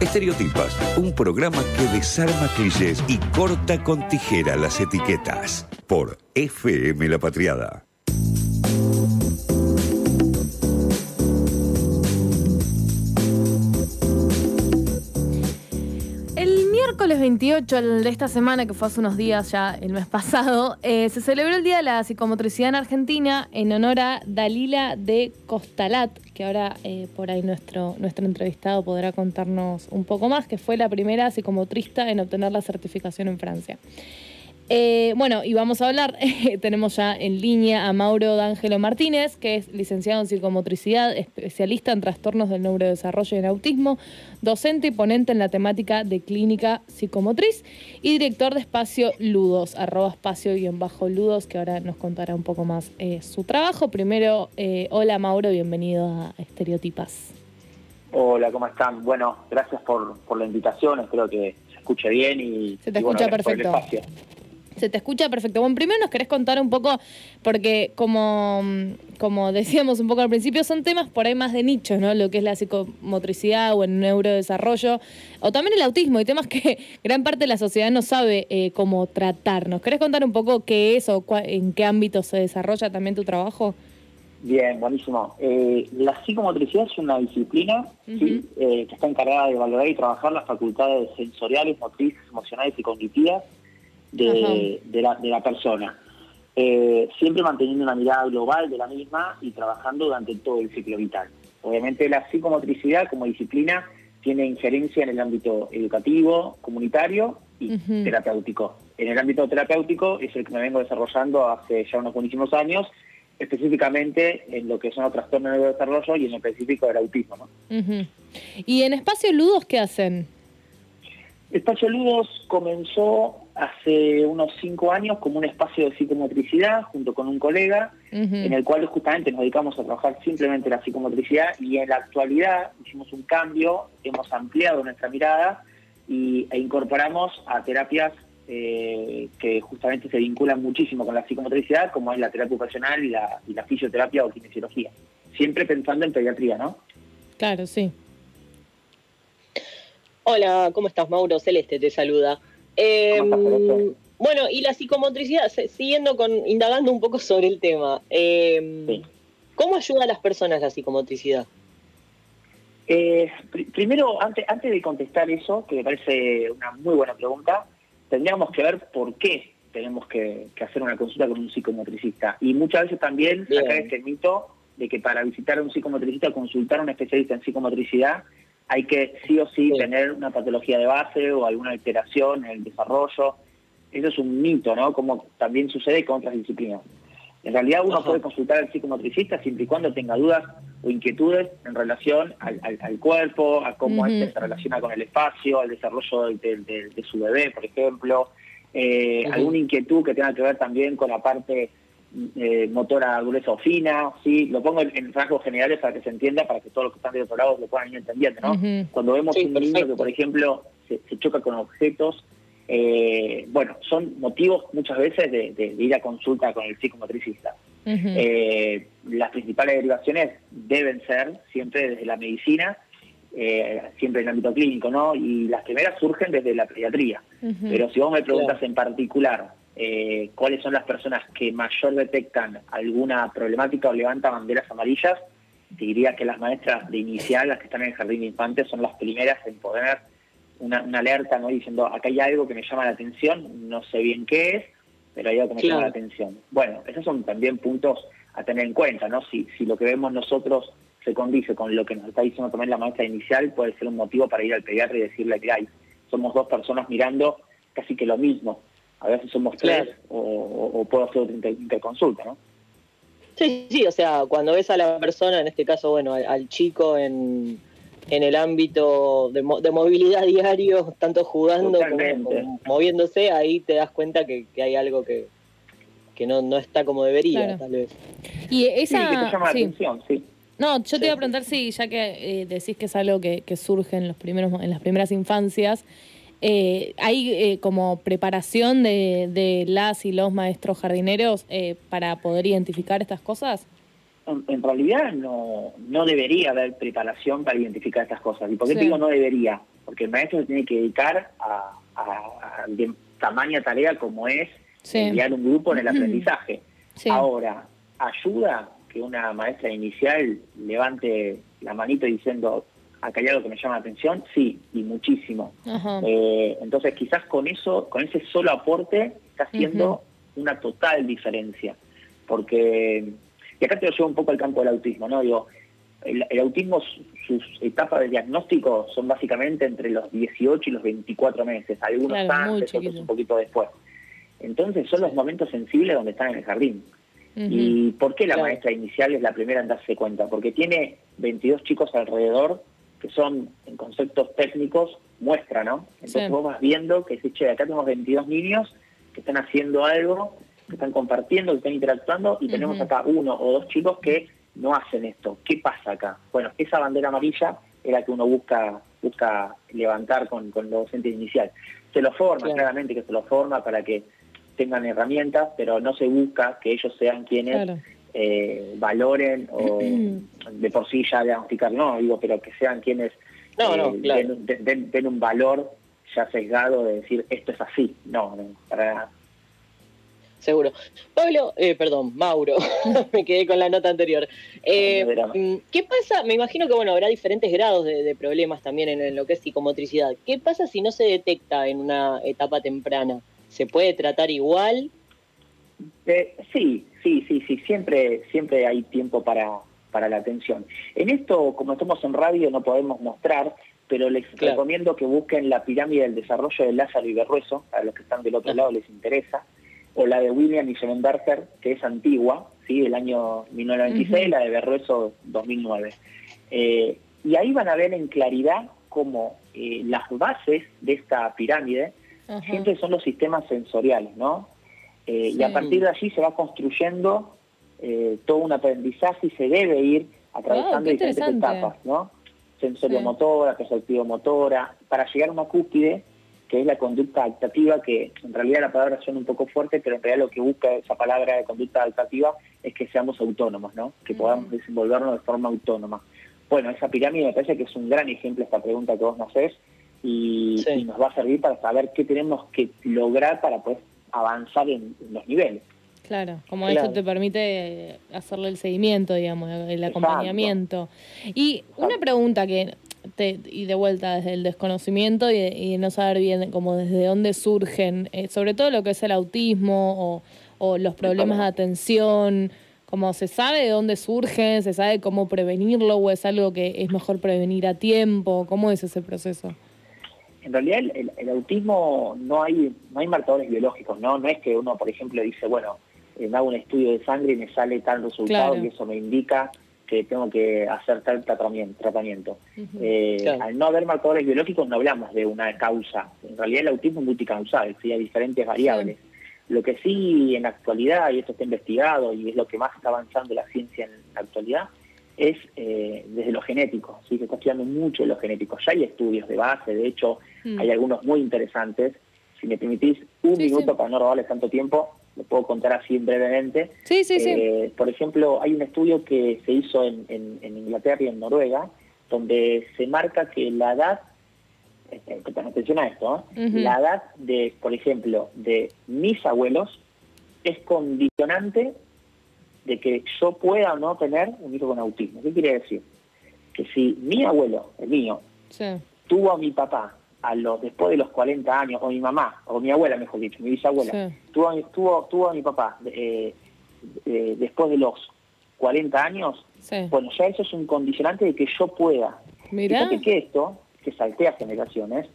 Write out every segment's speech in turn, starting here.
Estereotipas, un programa que desarma clichés y corta con tijera las etiquetas. Por FM La Patriada. 28 el de esta semana, que fue hace unos días ya, el mes pasado, eh, se celebró el Día de la Psicomotricidad en Argentina en honor a Dalila de Costalat, que ahora eh, por ahí nuestro, nuestro entrevistado podrá contarnos un poco más, que fue la primera psicomotrista en obtener la certificación en Francia. Eh, bueno, y vamos a hablar, tenemos ya en línea a Mauro D'Angelo Martínez, que es licenciado en psicomotricidad, especialista en trastornos del neurodesarrollo y en autismo, docente y ponente en la temática de clínica psicomotriz y director de espacio Ludos, arroba espacio y en bajo Ludos, que ahora nos contará un poco más eh, su trabajo. Primero, eh, hola Mauro, bienvenido a Estereotipas. Hola, ¿cómo están? Bueno, gracias por, por la invitación, espero que se escuche bien y... Se te y bueno, escucha gracias por el perfecto. espacio. Se te escucha perfecto. Bueno, primero nos querés contar un poco, porque como, como decíamos un poco al principio, son temas por ahí más de nicho, ¿no? Lo que es la psicomotricidad o el neurodesarrollo, o también el autismo, y temas que gran parte de la sociedad no sabe eh, cómo tratar. ¿Nos querés contar un poco qué es o en qué ámbito se desarrolla también tu trabajo? Bien, buenísimo. Eh, la psicomotricidad es una disciplina ¿sí? Eh, que está encargada de valorar y trabajar las facultades sensoriales, motrices, emocionales y cognitivas de, de la, de la persona. Eh, siempre manteniendo una mirada global de la misma y trabajando durante todo el ciclo vital. Obviamente la psicomotricidad como disciplina tiene injerencia en el ámbito educativo, comunitario y terapéutico. En el ámbito terapéutico es el que me vengo desarrollando hace ya unos buenísimos años, específicamente en lo que son los trastornos de neurodesarrollo y en específico del autismo. ¿Y en Espacio Ludos qué hacen? Espacio Ludos comenzó hace unos cinco años como un espacio de psicomotricidad junto con un colega, en el cual justamente nos dedicamos a trabajar simplemente la psicomotricidad y en la actualidad hicimos un cambio, hemos ampliado nuestra mirada y, e incorporamos a terapias eh, que justamente se vinculan muchísimo con la psicomotricidad, como es la terapia ocupacional y la, y la fisioterapia o kinesiología. Siempre pensando en pediatría, ¿no? Claro, sí. Hola, ¿cómo estás, Mauro? Celeste te saluda. Eh, ¿Cómo estás, Celeste? bueno, y la psicomotricidad, siguiendo con, indagando un poco sobre el tema, eh, Sí. ¿cómo ayuda a las personas la psicomotricidad? Eh, pri- primero, antes, antes de contestar eso, que me parece una muy buena pregunta, tendríamos que ver por qué tenemos que, que hacer una consulta con un psicomotricista. Y muchas veces también Bien. sacar este mito de que para visitar a un psicomotricista consultar a un especialista en psicomotricidad hay que sí o sí Sí. tener una patología de base o alguna alteración en el desarrollo. Eso es un mito, ¿no? Como también sucede con otras disciplinas. En realidad uno Ajá. puede consultar al psicomotricista siempre y cuando tenga dudas o inquietudes en relación al, al- al cuerpo, a cómo este se relaciona con el espacio, al desarrollo de, de- de- de su bebé, por ejemplo, eh, alguna inquietud que tenga que ver también con la parte eh, motora gruesa o fina, ¿sí? Lo pongo en, en rasgos generales para que se entienda, para que todos los que están de otro lado lo puedan ir entendiendo, ¿no? Cuando vemos Sí, un niño que, por ejemplo, se, se choca con objetos, eh, bueno, son motivos muchas veces de, de- de ir a consulta con el psicomotricista. Eh, las principales derivaciones deben ser siempre desde la medicina, eh, siempre en el ámbito clínico, ¿no? Y las primeras surgen desde la pediatría. Pero si vos me preguntas Claro. en particular eh, cuáles son las personas que mayor detectan alguna problemática o levantan banderas amarillas, te diría que las maestras de inicial, las que están en el jardín de infantes, son las primeras en poner una, una alerta, ¿no? Diciendo, acá hay algo que me llama la atención, no sé bien qué es, pero hay algo que me Claro. llama la atención. Bueno, esos son también puntos a tener en cuenta, ¿no? Si, si lo que vemos nosotros se condice con lo que nos está diciendo también la maestra inicial, puede ser un motivo para ir al pediatra y decirle que hay, somos dos personas mirando casi que lo mismo. A veces somos Claro. tres o, o- o puedo hacer otra inter- interconsulta, ¿no? Sí, sí, o sea, cuando ves a la persona, en este caso, bueno, al, al chico en, en el ámbito de, mo- de movilidad diario, tanto jugando como, moviéndose, ahí te das cuenta que, que hay algo que, que no, no está como debería, Claro. tal vez. Y Sí, que te esa... llama sí. la atención, sí. No, yo Sí. te iba a preguntar si, ya que eh, decís que es algo que, que surge en, los primeros, en las primeras infancias, eh, ¿hay eh, como preparación de, de las y los maestros jardineros eh, para poder identificar estas cosas? En, en realidad no, no debería haber preparación para identificar estas cosas. ¿Y por qué Sí. digo no debería? porque el maestro se tiene que dedicar a, tamaña tarea como es enviar un grupo en el aprendizaje. Ahora, ayuda que una maestra inicial levante la manito diciendo, acá hay algo que me llama la atención, sí, y muchísimo. Eh, entonces quizás con eso, con ese solo aporte, está haciendo una total diferencia. Porque, y acá te lo llevo un poco al campo del autismo, ¿no? Digo, el, autismo, sus etapas de diagnóstico son básicamente entre los 18 y los 24 meses, algunos antes, otros un poquito después. Entonces son los momentos sensibles donde están en el jardín. ¿Y por qué la maestra inicial es la primera en darse cuenta? Porque tiene 22 chicos alrededor que son, en conceptos técnicos, muestra, ¿no? Entonces vos vas viendo que, che, acá tenemos 22 niños que están haciendo algo, que están compartiendo, que están interactuando, y tenemos acá uno o dos chicos que no hacen esto. ¿Qué pasa acá? Bueno, esa bandera amarilla es la que uno busca busca levantar con, con los docentes inicial. Se lo forma, claramente que se lo forma para que tengan herramientas, pero no se busca que ellos sean quienes eh, valoren o de por sí ya diagnosticar, no, digo, pero que sean quienes eh, den, un valor ya sesgado de decir esto es así. No, para nada. Seguro. Pablo, eh, perdón, Mauro, me quedé con la nota anterior. Mm, ¿Qué pasa? Me imagino que bueno habrá diferentes grados de, problemas también en, lo que es psicomotricidad. ¿Qué pasa si no se detecta en una etapa temprana? ¿Se puede tratar igual? Eh, sí, sí, sí, sí, siempre, siempre hay tiempo para, para la atención. En esto, como estamos en radio, no podemos mostrar, pero les recomiendo que busquen la pirámide del desarrollo de Lázaro y Berrueso, a los que están del otro lado les interesa, o la de William y Schellenberger, que es antigua, ¿sí? del año 1996, la de Berrueso 2009. Eh, y ahí van a ver en claridad cómo eh, las bases de esta pirámide siempre son los sistemas sensoriales, ¿no? Eh, y a partir de allí se va construyendo eh, todo un aprendizaje y se debe ir atravesando diferentes etapas, ¿no? Sensorio-motora, perceptivo-motora, para llegar a una cúspide que es la conducta adaptativa, que en realidad la palabra suena un poco fuerte, pero en realidad lo que busca esa palabra de conducta adaptativa es que seamos autónomos, ¿no? Que podamos desenvolvernos de forma autónoma. Bueno, esa pirámide me parece que es un gran ejemplo esta pregunta que vos nos haces y, y nos va a servir para saber qué tenemos que lograr para poder avanzar en, los niveles. Claro, como eso te permite hacerle el seguimiento, digamos, el acompañamiento. Y una pregunta que, te, y de vuelta desde el desconocimiento y, no saber bien como desde dónde surgen, eh, sobre todo lo que es el autismo o, o los problemas de atención, como se sabe de dónde surgen, se sabe cómo prevenirlo o es algo que es mejor prevenir a tiempo, ¿cómo es ese proceso? En realidad el, autismo no hay no hay marcadores biológicos, ¿no? No es que uno, por ejemplo, dice, bueno, eh, me hago un estudio de sangre y me sale tal resultado y eso me indica que tengo que hacer tal tratamiento. Eh, al no haber marcadores biológicos no hablamos de una causa. En realidad el autismo es multicausal, hay diferentes variables. Lo que sí en la actualidad, y esto está investigado y es lo que más está avanzando la ciencia en la actualidad, es eh, desde lo genético, ¿sí? se está estudiando mucho de lo genético. Ya hay estudios de base, de hecho mm. hay algunos muy interesantes. Si me permitís un minuto para no robarles tanto tiempo, lo puedo contar así brevemente. Sí, sí, eh, Por ejemplo, hay un estudio que se hizo en, en, Inglaterra y en Noruega, donde se marca que la edad, eh, atención a esto, la edad de, por ejemplo, de mis abuelos es condicionante de que yo pueda o no tener un hijo con autismo. ¿Qué quiere decir? Que si mi abuelo, el mío, tuvo a mi papá a los después de los 40 años, o mi mamá, o mi abuela, mejor dicho, mi bisabuela, tuvo, tuvo, tuvo a mi papá eh, eh, después de los 40 años, bueno, ya eso es un condicionante de que yo pueda. Mira. que esto, que saltea generaciones,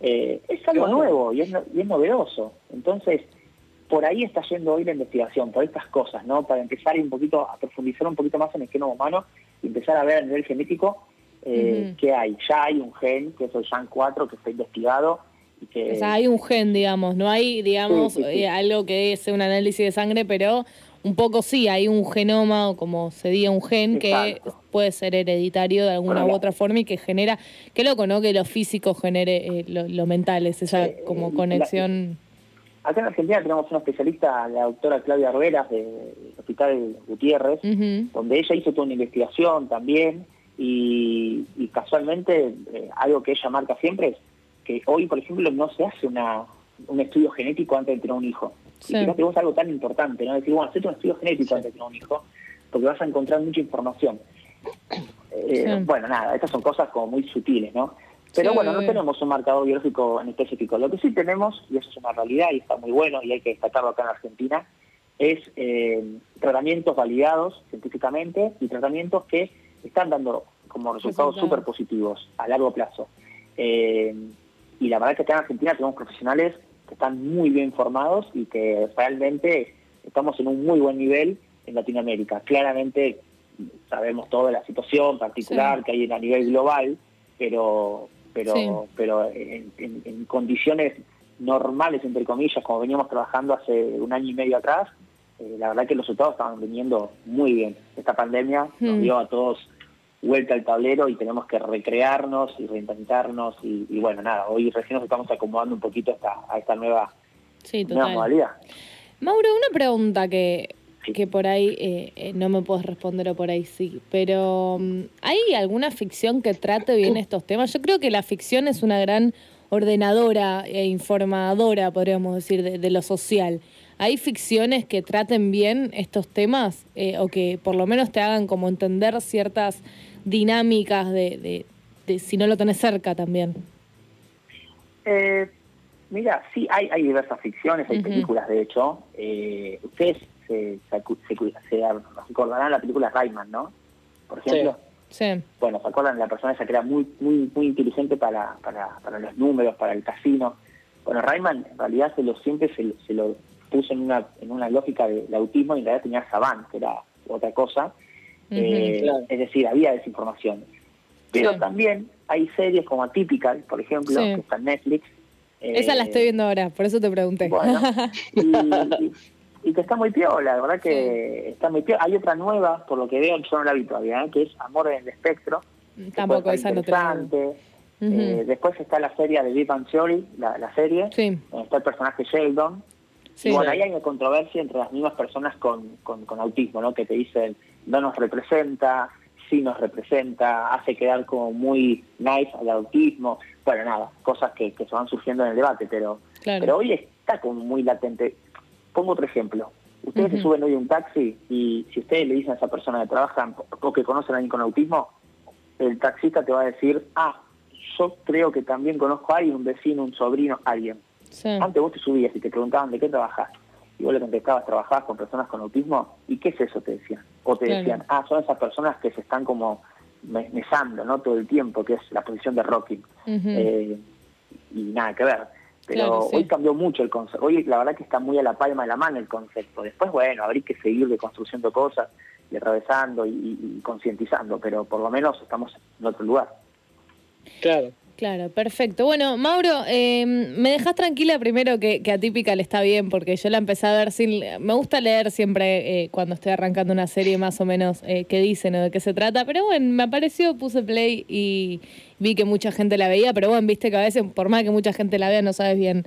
eh, es algo nuevo y es, y es novedoso. Entonces, por ahí está yendo hoy la investigación, por estas cosas, ¿no? Para empezar un poquito a profundizar un poquito más en el genoma humano y empezar a ver a nivel genético eh, qué hay. Ya hay un gen, que es el SHAN4, que está investigado. Y que, o sea, hay un gen, digamos, no hay, digamos, eh, algo que es un análisis de sangre, pero un poco sí, hay un genoma, o como se diga, un gen que puede ser hereditario de alguna u otra forma y que genera, qué loco, ¿no? Que lo físico genere eh, lo, mental, es esa como conexión. Acá en Argentina tenemos una especialista, la doctora Claudia Ruelas, del Hospital Gutiérrez, donde ella hizo toda una investigación también y, casualmente eh, algo que ella marca siempre es que hoy, por ejemplo, no se hace una, un estudio genético antes de tener un hijo. Y fíjate vos algo tan importante, ¿no? Decir, bueno, hacete un estudio genético antes de tener un hijo, porque vas a encontrar mucha información. Eh, bueno, nada, estas son cosas como muy sutiles, ¿no? Pero bueno, no tenemos un marcador biológico en específico. Lo que sí tenemos, y eso es una realidad y está muy bueno y hay que destacarlo acá en Argentina, es eh, tratamientos validados científicamente y tratamientos que están dando como resultados súper positivos a largo plazo. Eh, y la verdad es que acá en Argentina tenemos profesionales que están muy bien formados y que realmente estamos en un muy buen nivel en Latinoamérica. Claramente sabemos toda la situación particular que hay a nivel global, pero pero pero en, condiciones normales, entre comillas, como veníamos trabajando hace un año y medio atrás, eh, la verdad que los resultados estaban viniendo muy bien. Esta pandemia nos hmm. dio a todos vuelta al tablero y tenemos que recrearnos y reinventarnos y, bueno, nada, hoy recién nos estamos acomodando un poquito a esta, a esta nueva, nueva modalidad. Mauro, una pregunta que, que por ahí eh, eh, no me puedes responder o por ahí sí, pero mm, ¿hay alguna ficción que trate bien estos temas? Yo creo que la ficción es una gran ordenadora e informadora, podríamos decir, de, lo social. ¿Hay ficciones que traten bien estos temas eh, o que por lo menos te hagan como entender ciertas dinámicas de, de, si no lo tenés cerca también? Eh, mira, sí, hay, hay diversas ficciones, hay películas de hecho. Eh, ustedes se, se, acordarán la película Rayman, ¿no? Por ejemplo. Sí. Bueno, ¿se acuerdan de la persona esa que era muy, muy, muy inteligente para, para, para los números, para el casino? Bueno, Rayman en realidad se lo siempre se, lo puso en una, en una lógica del autismo y en realidad tenía Saban, que era otra cosa. Eh, es decir, había desinformación. Pero también hay series como Atypical, por ejemplo, que está en Netflix. Esa la estoy viendo ahora, por eso te pregunté. Bueno, y, que está muy piola, la verdad que está muy piola. Hay otra nueva, por lo que veo, yo no la vi todavía, ¿eh? que es Amor en el Espectro. Tampoco, esa no te eh, después está la serie de Deep and Theory, la, serie, sí. donde está el personaje Sheldon. y bueno, ahí hay una controversia entre las mismas personas con, con, con autismo, ¿no? Que te dicen, no nos representa, sí nos representa, hace quedar como muy nice al autismo. Bueno, nada, cosas que, que se van surgiendo en el debate, pero, pero hoy está como muy latente. Pongo otro ejemplo. Ustedes se suben hoy a un taxi y si ustedes le dicen a esa persona que trabajan o que conocen a alguien con autismo, el taxista te va a decir, ah, yo creo que también conozco a alguien, un vecino, un sobrino, alguien. Antes vos te subías y te preguntaban de qué trabajas y vos le contestabas, trabajabas con personas con autismo, ¿y qué es eso? Te decían. O te decían, ah, son esas personas que se están como mesando, ¿no? Todo el tiempo, que es la posición de rocking. Eh, y nada que ver. Pero hoy cambió mucho el concepto. Hoy la verdad que está muy a la palma de la mano el concepto. Después, bueno, habría que seguir deconstruyendo cosas y atravesando y concientizando, pero por lo menos estamos en otro lugar. Claro. Claro, perfecto. Bueno, Mauro, em, me dejas tranquila primero que, que Atípica le está bien, porque yo la empecé a ver sin... Me gusta leer siempre eh, cuando estoy arrancando una serie más o menos eh, qué dicen o de qué se trata, pero bueno, me apareció, puse play y vi que mucha gente la veía, pero bueno, viste que a veces, por más que mucha gente la vea, no sabes bien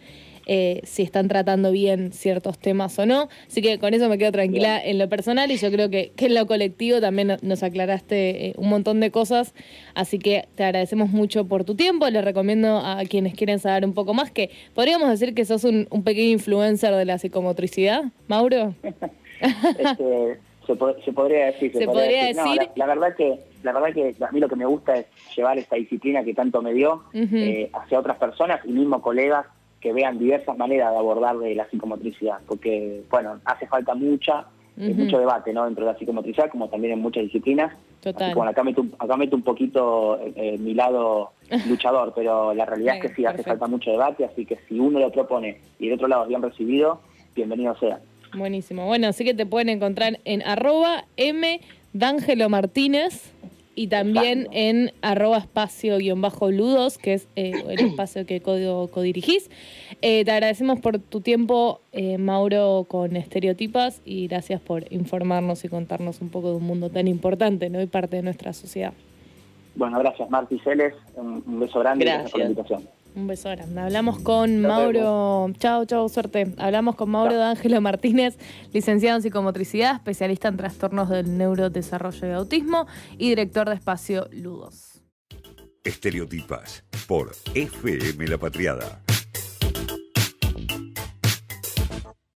eh, si están tratando bien ciertos temas o no. Así que con eso me quedo tranquila en lo personal y yo creo que, que en lo colectivo también nos aclaraste eh, un montón de cosas. Así que te agradecemos mucho por tu tiempo. Les recomiendo a quienes quieren saber un poco más que podríamos decir que sos un, pequeño influencer de la psicomotricidad, Mauro. Este, se, podría decir. Se, podría, decir. la, verdad que la verdad que a mí lo que me gusta es llevar esta disciplina que tanto me dio eh, hacia otras personas y mismo colegas que vean diversas maneras de abordar de la psicomotricidad, porque, bueno, hace falta mucha, eh, mucho debate ¿no? dentro de la psicomotricidad, como también en muchas disciplinas. Total. bueno, acá meto, acá meto un poquito eh, mi lado luchador, pero la realidad es que sí, hace falta mucho debate, así que si uno lo propone y el otro lado es bien recibido, bienvenido sea. Buenísimo. Bueno, así que te pueden encontrar en arroba M. D'Angelo Martínez y también en arroba espacio guion bajo ludos, que es eh, el espacio que codirigís. Eh, te agradecemos por tu tiempo, eh, Mauro, con Estereotipas y gracias por informarnos y contarnos un poco de un mundo tan importante ¿no? y parte de nuestra sociedad. Bueno, gracias Marti Celes, un, beso grande gracias. y gracias por la invitación. Un beso grande. Hablamos con Mauro. Chao, chao, suerte. Hablamos con Mauro de Ángelo Martínez, licenciado en psicomotricidad, especialista en trastornos del neurodesarrollo y autismo y director de espacio Ludos. Estereotipas por FM La Patriada